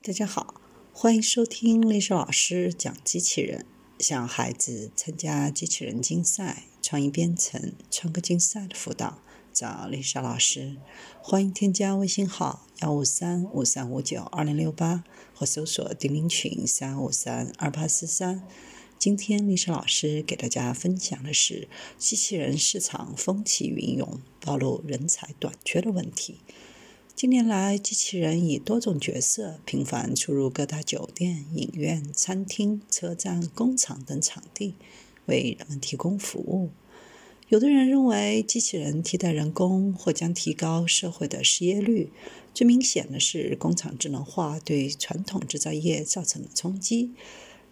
大家好，欢迎收听丽莎老师讲机器人。想孩子参加机器人竞赛、创意编程、创客竞赛的辅导，找丽莎老师。欢迎添加微信号幺五三五三五九二零六八，或搜索钉钉群三五三二八四三。今天丽莎老师给大家分享的是机器人市场风起云涌，暴露人才短缺的问题。近年来，机器人以多种角色频繁出入各大酒店、影院、餐厅、车站、工厂等场地，为人们提供服务。有的人认为，机器人替代人工或将提高社会的失业率。最明显的是，工厂智能化对传统制造业造成了冲击。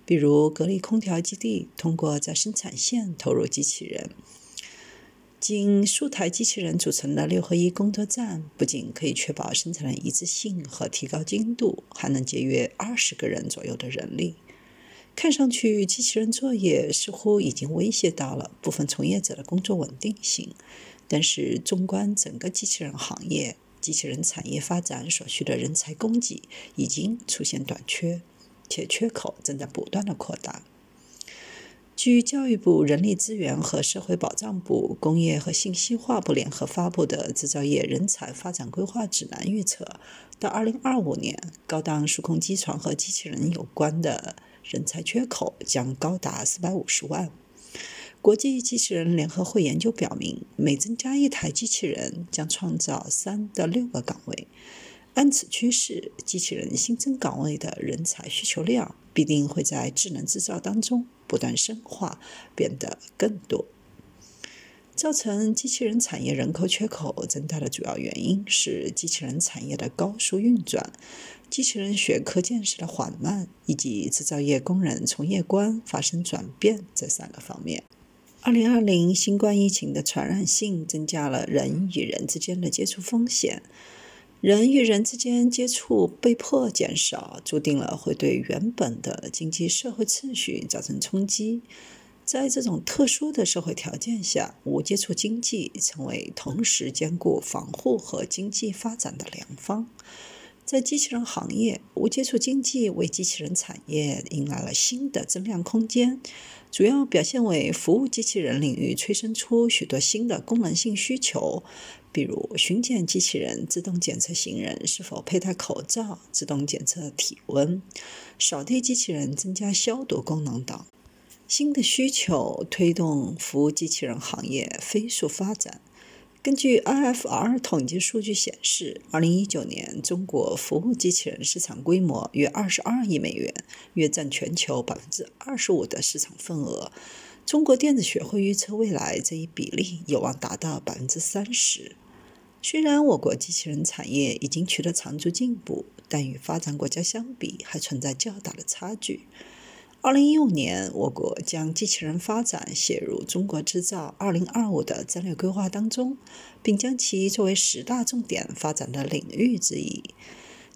比如，格力空调基地通过在生产线投入机器人，仅数台机器人组成的六合一工作站，不仅可以确保生产的一致性和提高精度，还能节约二十个人左右的人力。看上去，机器人作业似乎已经威胁到了部分从业者的工作稳定性。但是，纵观整个机器人行业，机器人产业发展所需的人才供给已经出现短缺。且缺口正在不断的扩大。据教育部人力资源和社会保障部、工业和信息化部联合发布的《制造业人才发展规划指南》预测，到2025年，高档数控机床和机器人有关的人才缺口将高达450万。国际机器人联合会研究表明，每增加一台机器人，将创造3到6个岗位。按此趋势，机器人新增岗位的人才需求量必定会在智能制造当中不断深化，变得更多。造成机器人产业人口缺口增大的主要原因是机器人产业的高速运转、机器人学科建设的缓慢，以及制造业工人从业观发生转变这三个方面。二零二零新冠疫情的传染性增加了人与人之间的接触风险。人与人之间接触被迫减少，注定了会对原本的经济社会秩序造成冲击。在这种特殊的社会条件下，无接触经济成为同时兼顾防护和经济发展的良方。在机器人行业，无接触经济为机器人产业迎来了新的增量空间，主要表现为服务机器人领域催生出许多新的功能性需求，比如巡检机器人自动检测行人是否佩戴口罩、自动检测体温、扫地机器人增加消毒功能等。新的需求推动服务机器人行业飞速发展。根据 IFR 统计数据显示，2019年中国服务机器人市场规模约22亿美元，约占全球25%的市场份额。中国电子学会预测，未来这一比例有望达到30%。虽然我国机器人产业已经取得长足进步，但与发展国家相比，还存在较大的差距。二零一五年，我国将机器人发展写入“中国制造二零二五”的战略规划当中，并将其作为十大重点发展的领域之一。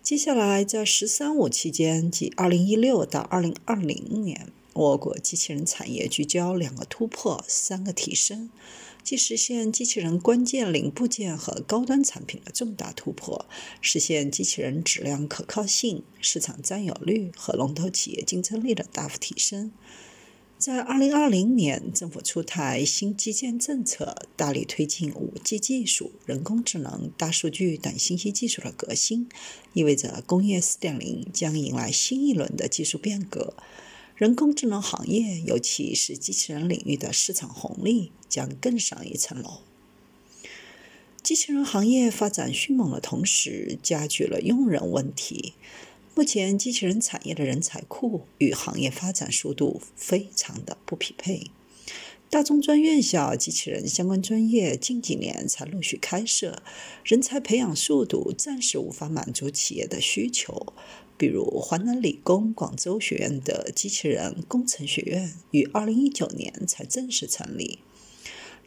接下来，在“十三五”期间，即二零一六到二零二零年，我国机器人产业聚焦两个突破、三个提升。即实现机器人关键零部件和高端产品的重大突破，实现机器人质量可靠性、市场占有率和龙头企业竞争力的大幅提升。在2020年，政府出台新基建政策，大力推进 5G 技术、人工智能、大数据等信息技术的革新，意味着工业4.0将迎来新一轮的技术变革。人工智能行业，尤其是机器人领域的市场红利将更上一层楼。机器人行业发展迅猛的同时，加剧了用人问题。目前，机器人产业的人才库与行业发展速度非常的不匹配。大中专院校机器人相关专业近几年才陆续开设，人才培养速度暂时无法满足企业的需求。比如华南理工广州学院的机器人工程学院于二零一九年才正式成立。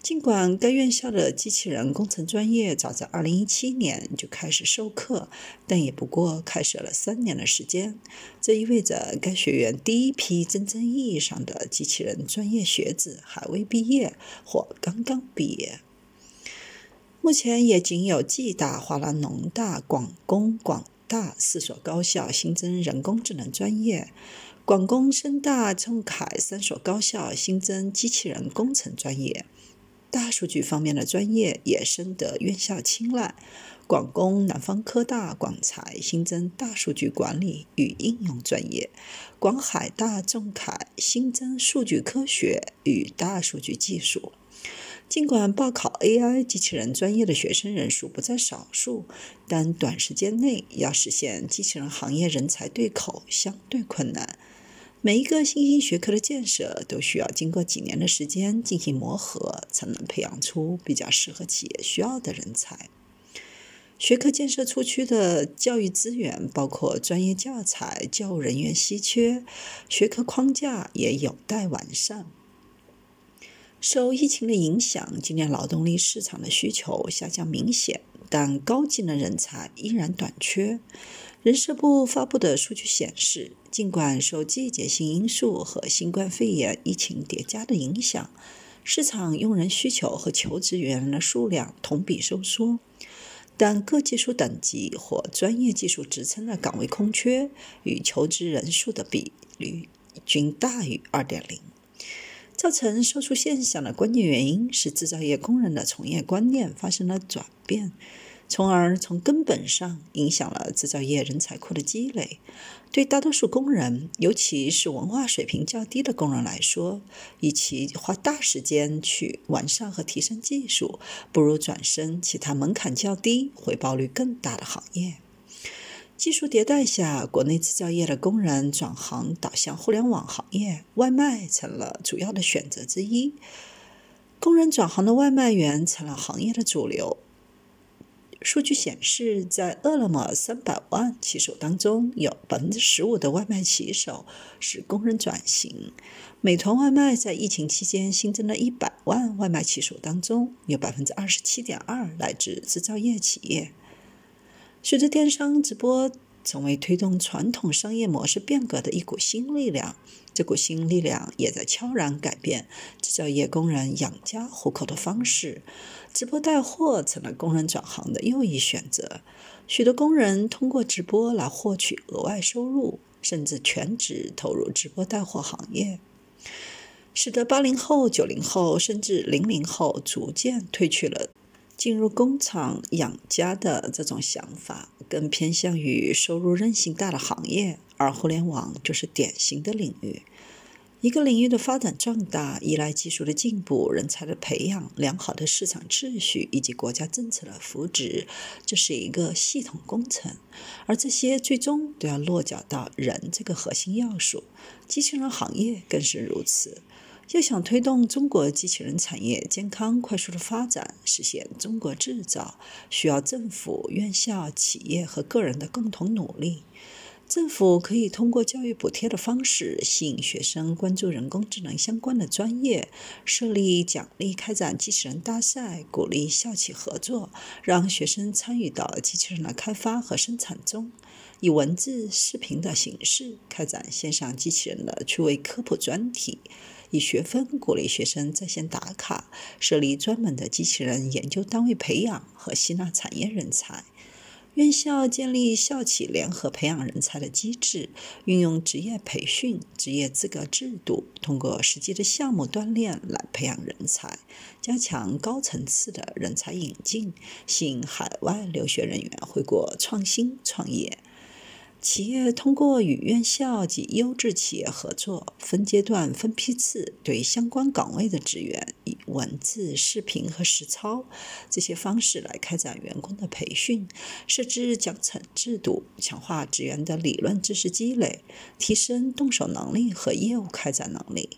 尽管该院校的机器人工程专业早在二零一七年就开始授课，但也不过开设了三年的时间。这意味着该学院第一批真正意义上的机器人专业学子还未毕业或刚刚毕业。目前也仅有暨大、华南农大、广工、广。大四所高校新增人工智能专业，广工、深大、中凯三所高校新增机器人工程专业。大数据方面的专业也深得院校青睐。广工、南方科大、广财新增大数据管理与应用专业；广海大、中凯新增数据科学与大数据技术。尽管报考 AI 机器人专业的学生人数不在少数，但短时间内要实现机器人行业人才对口相对困难。每一个新兴学科的建设都需要经过几年的时间进行磨合，才能培养出比较适合企业需要的人才。学科建设初期的教育资源包括专业教材、教务人员稀缺，学科框架也有待完善。受疫情的影响，今年劳动力市场的需求下降明显，但高技能人才依然短缺。人社部发布的数据显示，尽管受季节性因素和新冠肺炎疫情叠加的影响，市场用人需求和求职人员的数量同比收缩，但各技术等级或专业技术职称的岗位空缺与求职人数的比率均大于2.0。造成收缩现象的关键原因是制造业工人的从业观念发生了转变。从而从根本上影响了制造业人才库的积累。对大多数工人，尤其是文化水平较低的工人来说，与其花大时间去完善和提升技术，不如转身其他门槛较低、回报率更大的行业。技术迭代下，国内制造业的工人转行导向互联网行业，外卖成了主要的选择之一。工人转行的外卖员成了行业的主流。数据显示，在饿了么三百万骑手当中，有百分之十五的外卖骑手是工人转型。美团外卖在疫情期间新增了一百万外卖骑手当中，有百分之二十七点二来自制造业企业。随着电商直播。成为推动传统商业模式变革的一股新力量。这股新力量也在悄然改变制造业工人养家糊口的方式。直播带货成了工人转行的又一选择。许多工人通过直播来获取额外收入，甚至全职投入直播带货行业，使得八零后、九零后甚至零零后逐渐褪去了。进入工厂养家的这种想法，更偏向于收入韧性大的行业，而互联网就是典型的领域。一个领域的发展壮大，依赖技术的进步、人才的培养、良好的市场秩序以及国家政策的扶植，这是一个系统工程，而这些最终都要落脚到人这个核心要素。机器人行业更是如此。要想推动中国机器人产业健康快速的发展，实现中国制造，需要政府、院校、企业和个人的共同努力。政府可以通过教育补贴的方式，吸引学生关注人工智能相关的专业，设立奖励开展机器人大赛，鼓励校企合作，让学生参与到机器人的开发和生产中。以文字、视频的形式开展线上机器人的趣味科普专题。以学分鼓励学生在线打卡，设立专门的机器人研究单位培养和吸纳产业人才。院校建立校企联合培养人才的机制，运用职业培训、职业资格制度，通过实际的项目锻炼来培养人才，加强高层次的人才引进，吸引海外留学人员回国创新创业。企业通过与院校及优质企业合作，分阶段、分批次对相关岗位的职员以文字、视频和实操这些方式来开展员工的培训，设置奖惩制度，强化职员的理论知识积累，提升动手能力和业务开展能力。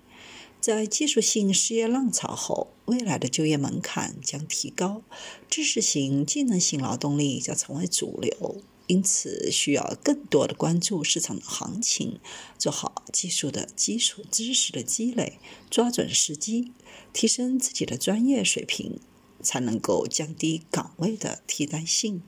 在技术性失业浪潮后，未来的就业门槛将提高，知识型、技能型劳动力将成为主流。因此，需要更多的关注市场的行情，做好技术的基础知识的积累，抓准时机，提升自己的专业水平，才能够降低岗位的替代性。